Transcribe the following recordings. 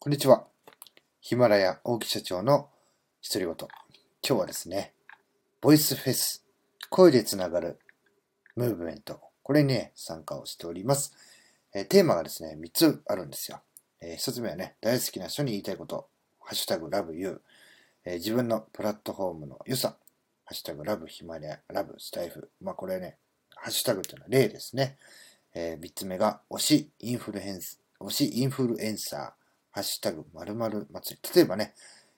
こんにちは。ヒマラヤ大木社長の独り言。今日はですね、ボイスフェス、声でつながるムーブメント。これにね、参加をしております。えー、テーマがですね、3つあるんですよ。えー、1つ目はね、大好きな人に言いたいこと。ハッシュタグラブユー。えー、自分のプラットフォームの良さ。ハッシュタグラブヒマラヤ、ラブスタイフ。まあこれね、ハッシュタグっていうのは例ですね。えー、3つ目が推しインフルエンス、推しインフルエンサー。ハッシュタグ〇〇祭り。例えばね、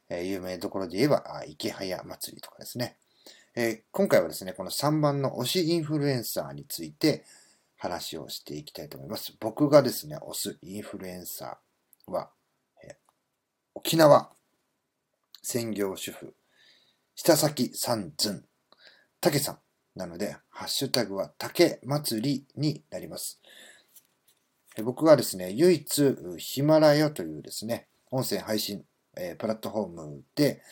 えー、有名どころで言えば、あ池早祭りとかですね。えー、今回はですね、この3番の推しインフルエンサーについて話をしていきたいと思います。僕がですね、推すインフルエンサーは、えー、沖縄専業主婦、下崎三寸、竹さんなので、ハッシュタグは竹祭りになります。僕がですね、唯一ヒマラヤというですね、音声配信、え、プラットフォームで、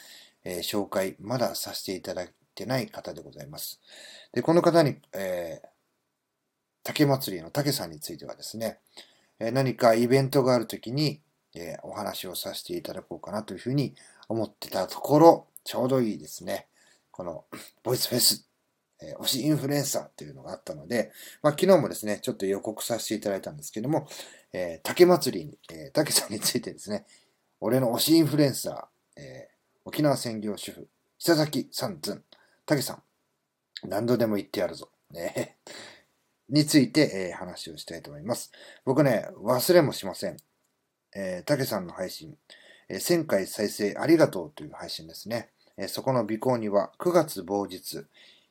え、紹介、まださせていただいてない方でございます。で、この方に、えー、竹祭りの竹さんについてはですね、え何かイベントがあるときに、えお話をさせていただこうかなというふうに思ってたところ、ちょうどいいですね。この、ボイスフェスえ、推しインフルエンサーっていうのがあったので、まあ、昨日もですね、ちょっと予告させていただいたんですけども、えー、竹祭りに、えー、竹さんについてですね、俺の推しインフルエンサー、えー、沖縄専業主婦、久崎さんずん、竹さん、何度でも言ってやるぞ。ね、について、えー、話をしたいと思います。僕ね、忘れもしません。えー、竹さんの配信、えー、1000回再生ありがとうという配信ですね。えー、そこの尾行には9月某日、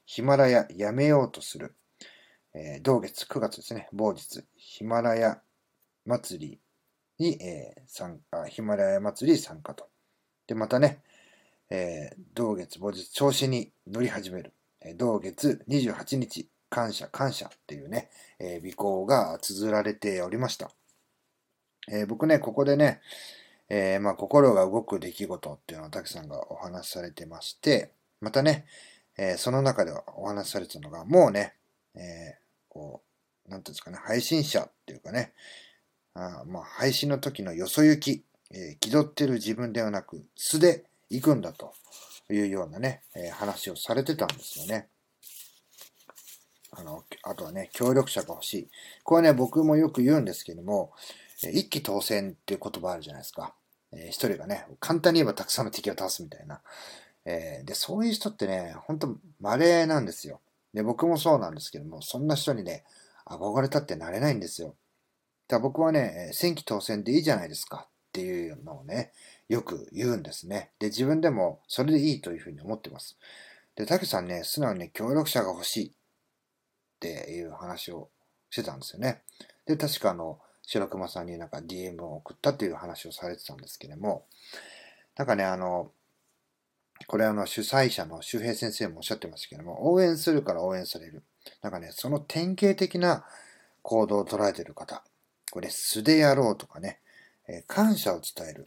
ヒマラヤやめようとする、えー、同月9月ですね、某日、ヒマラヤ祭りに、えー、参加、ヒマラヤ祭り参加と。で、またね、えー、同月某日、調子に乗り始める。えー、同月28日、感謝、感謝っていうね、えー、尾行が綴られておりました。えー、僕ね、ここでね、えー、まあ、心が動く出来事っていうのを滝さんがお話しされてまして、またね、えー、その中ではお話しされてたのが、もうね、えー、こう、なんていうんですかね、配信者っていうかね、あまあ、配信の時のよそ行き、えー、気取ってる自分ではなく、素で行くんだというようなね、えー、話をされてたんですよね。あの、あとはね、協力者が欲しい。これね、僕もよく言うんですけども、一気当選っていう言葉あるじゃないですか。えー、一人がね、簡単に言えばたくさんの敵を倒すみたいな。えー、で、そういう人ってね、ほんと稀なんですよ。で、僕もそうなんですけども、そんな人にね、憧れたってなれないんですよ。だ僕はね、選挙当選でいいじゃないですかっていうのをね、よく言うんですね。で、自分でもそれでいいというふうに思ってます。で、たけさんね、素直にね、協力者が欲しいっていう話をしてたんですよね。で、確かあの、白熊さんになんか DM を送ったっていう話をされてたんですけども、なんかね、あの、これあの主催者の周平先生もおっしゃってますけども、応援するから応援される。なんかね、その典型的な行動を捉えてる方。これ素でやろうとかね、えー、感謝を伝える。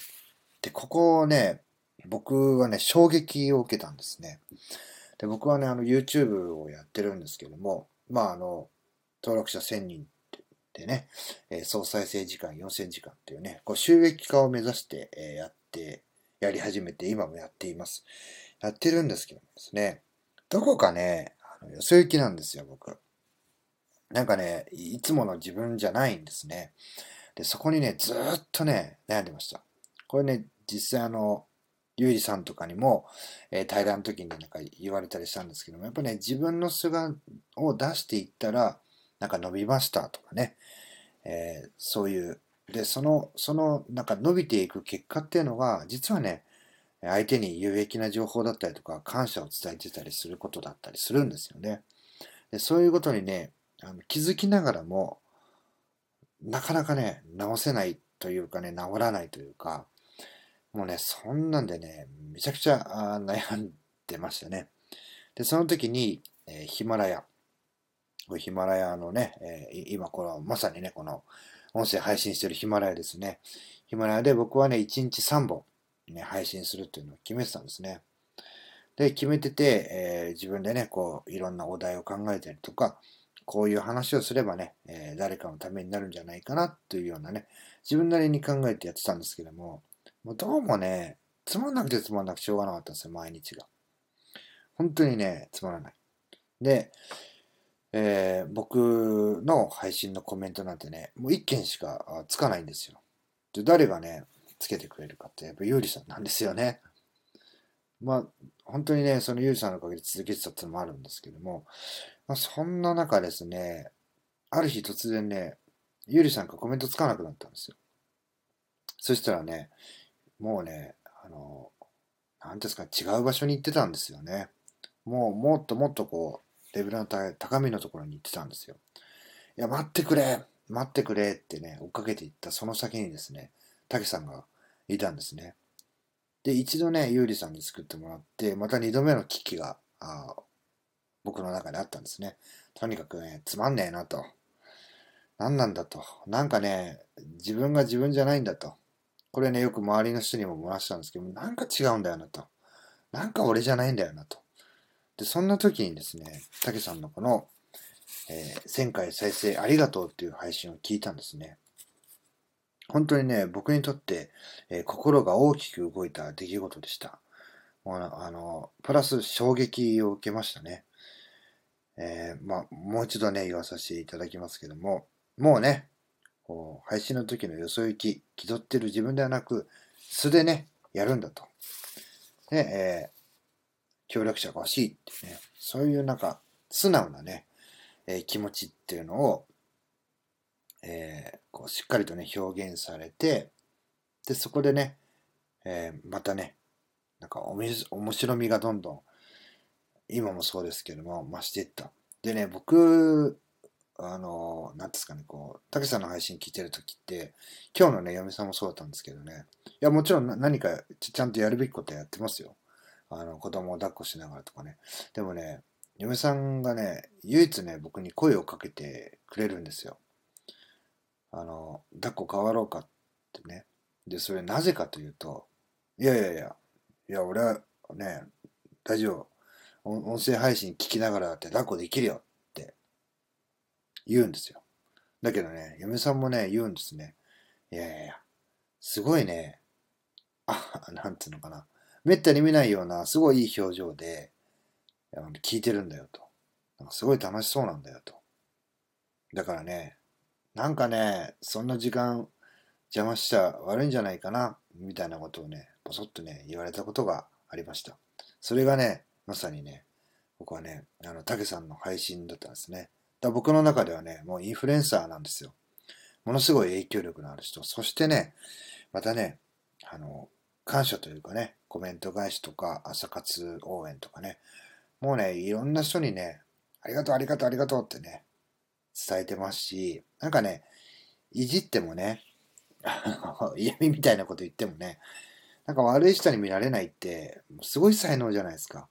で、ここをね、僕はね、衝撃を受けたんですね。で、僕はね、あの、YouTube をやってるんですけども、まあ、あの、登録者1000人でね、えー、総再生時間4000時間っていうね、こう収益化を目指して、えー、やってやり始めて、今もやっています。やってるんですけどもですね、どこかね、あのよそ行きなんですよ、僕。なんかね、いつもの自分じゃないんですね。で、そこにね、ずっとね、悩んでました。これね、実際あの、ゆうじさんとかにも、えー、対談の時になんか言われたりしたんですけども、やっぱね、自分の素顔を出していったら、なんか伸びましたとかね、えー、そういうで、その、その、なんか伸びていく結果っていうのは、実はね、相手に有益な情報だったりとか、感謝を伝えてたりすることだったりするんですよね。でそういうことにね、あの気づきながらも、なかなかね、直せないというかね、治らないというか、もうね、そんなんでね、めちゃくちゃ悩んでましたね。で、その時に、えー、ヒマラヤ。ヒマラヤのね、えー、今この、まさにね、この、音声配信してるヒマラヤですね。ヒマラヤで僕はね、1日3本、ね、配信するっていうのを決めてたんですね。で、決めてて、えー、自分でね、こう、いろんなお題を考えたりとか、こういう話をすればね、えー、誰かのためになるんじゃないかなというようなね、自分なりに考えてやってたんですけども、もうどうもね、つまんなくてつまんなくしょうがなかったんですよ、毎日が。本当にね、つまらない。で、えー、僕の配信のコメントなんてね、もう一件しかつかないんですよ。で、誰がね、つけてくれるかって、やっぱゆうりさんなんですよね。まあ、本当にね、そのゆうりさんのおかげで続けてたってのもあるんですけども、まあ、そんな中ですね、ある日突然ね、ゆうりさんがコメントつかなくなったんですよ。そしたらね、もうね、あの、なんですか、違う場所に行ってたんですよね。もう、もっともっとこう、レベルの高みのところに行ってたんですよ。いや、待ってくれ待ってくれってね、追っかけていったその先にですね、たけさんがいたんですね。で、一度ね、ゆうりさんに作ってもらって、また二度目の危機が、あ僕の中であったんですね。とにかくね、つまんねえなと。何なんだと。なんかね、自分が自分じゃないんだと。これね、よく周りの人にも漏らしたんですけど、なんか違うんだよなと。なんか俺じゃないんだよなと。で、そんな時にですね、たけさんのこの、えー、1000回再生ありがとうっていう配信を聞いたんですね。本当にね、僕にとって、えー、心が大きく動いた出来事でした。もうあの、プラス衝撃を受けましたね。えー、まあ、もう一度ね、言わさせていただきますけども、もうね、こう配信の時のよそ行き、気取ってる自分ではなく、素でね、やるんだと。で、え、協力者が欲しいってね、そういうなんか、素直なね、えー、気持ちっていうのを、えー、こうしっかりとね、表現されて、で、そこでね、えー、またね、なんかおみ面白みがどんどん、今もそうですけども、増していった。でね、僕、あの、なんですかね、こう、たけさんの配信聞いてるときって、今日のね、嫁さんもそうだったんですけどね、いや、もちろん何かちゃんとやるべきことやってますよ。あの、子供を抱っこしながらとかね。でもね、嫁さんがね、唯一ね、僕に声をかけてくれるんですよ。あの、抱っこ変わろうかってね。で、それなぜかというと、いやいやいや、いや、俺はね、大丈夫。音声配信聞きながらって抱っこできるよって言うんですよ。だけどね、嫁さんもね、言うんですね。いやいやいや、すごいね、あ、なんていうのかな。めったに見ないような、すごいいい表情で、聞いてるんだよと。なんかすごい楽しそうなんだよと。だからね、なんかね、そんな時間邪魔しちゃ悪いんじゃないかな、みたいなことをね、ぼそっとね、言われたことがありました。それがね、まさにね、僕はね、あの、たけさんの配信だったんですね。だ僕の中ではね、もうインフルエンサーなんですよ。ものすごい影響力のある人。そしてね、またね、あの、感謝というかね、コメント返しとか、朝活応援とかね、もうね、いろんな人にね、ありがとう、ありがとう、ありがとうってね、伝えてますし、なんかね、いじってもね、嫌味みたいなこと言ってもね、なんか悪い人に見られないって、すごい才能じゃないですか。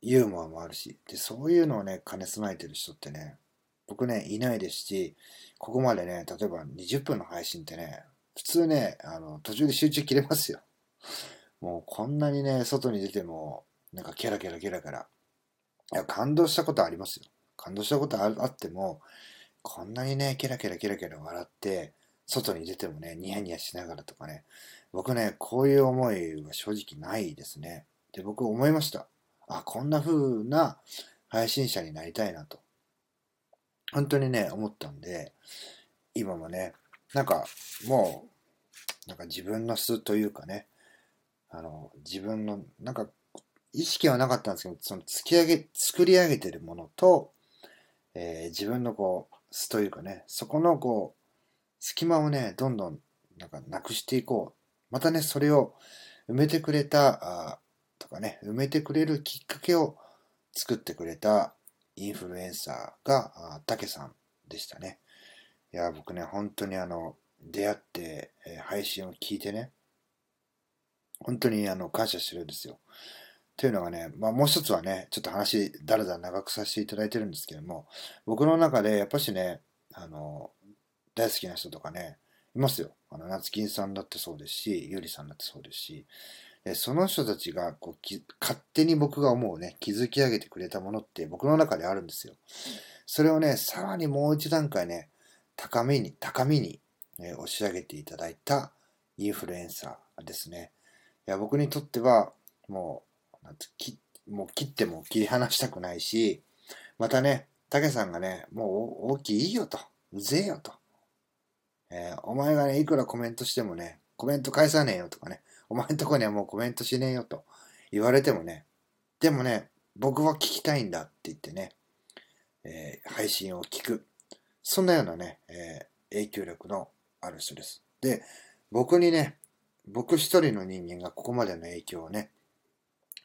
ユーモアもあるし。で、そういうのをね、兼ね備えてる人ってね、僕ね、いないですし、ここまでね、例えば20分の配信ってね、普通ね、あの、途中で集中切れますよ。もうこんなにね、外に出ても、なんかキャラキャラキャラキャラ。感動したことありますよ。感動したことあっても、こんなにね、キラキラキラキラ笑って、外に出てもね、ニヤニヤしながらとかね、僕ね、こういう思いは正直ないですね。で、僕思いました。あ、こんな風な配信者になりたいなと。本当にね、思ったんで、今もね、なんか、もう、なんか自分の素というかね、あの、自分の、なんか、意識はなかったんですけど、その、突き上げ、作り上げてるものと、えー、自分のこう、素というかね、そこのこう、隙間をね、どんどんなんかなくしていこう。またね、それを埋めてくれた、あとかね、埋めてくれるきっかけを作ってくれたインフルエンサーが、たけさんでしたね。いや、僕ね、本当にあの、出会って、えー、配信を聞いてね、本当にあの、感謝してるんですよ。というのがね、まあもう一つはね、ちょっと話、だらだら長くさせていただいてるんですけども、僕の中でやっぱしね、あの、大好きな人とかね、いますよ。あの、夏金さんだってそうですし、ゆりさんだってそうですし、えその人たちがこうき勝手に僕が思うね、築き上げてくれたものって僕の中であるんですよ。それをね、さらにもう一段階ね、高めに、高みに、え押し上げていただいたインフルエンサーですね。いや僕にとっては、もう、なんつきもう切っても切り離したくないし、またね、たけさんがね、もう大きいいいよと、うぜえよと。えー、お前がね、いくらコメントしてもね、コメント返さねえよとかね、お前んとこにはもうコメントしねえよと言われてもね、でもね、僕は聞きたいんだって言ってね、えー、配信を聞く。そんなようなね、えー、影響力のある人です。で、僕にね、僕一人の人間がここまでの影響をね、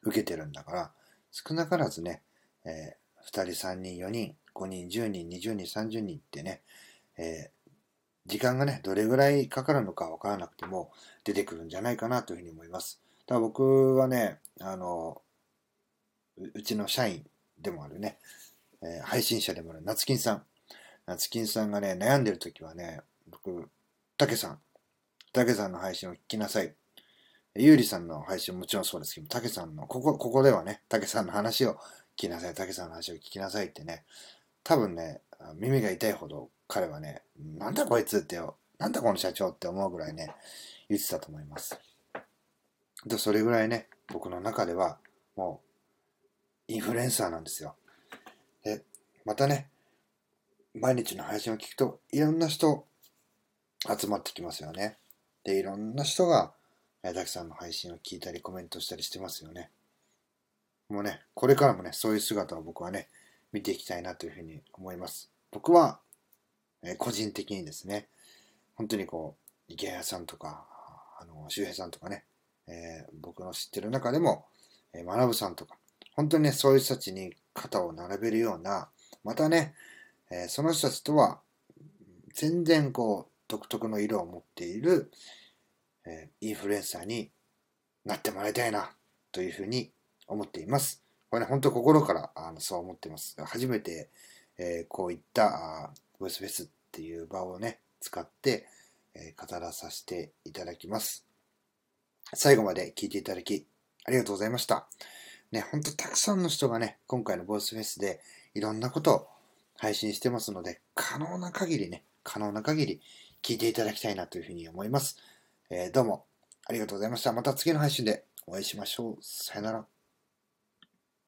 受けてるんだから、少なからずね、えー、2人、3人、4人、5人、10人、20人、30人ってね、えー、時間がね、どれぐらいかかるのかわからなくても出てくるんじゃないかなというふうに思います。ただ僕はね、あの、うちの社員でもあるね、えー、配信者でもある夏金さん。夏金さんがね、悩んでる時はね、僕、たけさん、たけさんの配信を聞きなさい。ゆうりさんの配信ももちろんそうですけど、たけさんの、ここ、ここではね、たけさんの話を聞きなさい、たけさんの話を聞きなさいってね、多分ね、耳が痛いほど彼はね、なんだこいつってよ、なんだこの社長って思うぐらいね、言ってたと思います。で、それぐらいね、僕の中では、もう、インフルエンサーなんですよ。で、またね、毎日の配信を聞くと、いろんな人、集まってきますよね。で、いろんな人が、えたくさんの配信を聞いたり、コメントしたりしてますよね。もうね、これからもね、そういう姿を僕はね、見ていきたいなというふうに思います。僕は、え個人的にですね、本当にこう、池谷さんとか、あの、周平さんとかね、えー、僕の知ってる中でも、えー、学さんとか、本当にね、そういう人たちに肩を並べるような、またね、えー、その人たちとは、全然こう、独特の色を持っている、えインフルエンサーになってもらいたいな、というふうに思っています。これね、本当心からあのそう思っています。初めて、えこういったボイスフェスっていう場をね、使って、えー、語らさせていただきます。最後まで聞いていただき、ありがとうございました。ね、ほんとたくさんの人がね、今回のボイスフェスでいろんなことを配信してますので、可能な限りね、可能な限り聞いていただきたいなというふうに思います。えー、どうもありがとうございました。また次の配信でお会いしましょう。さよなら。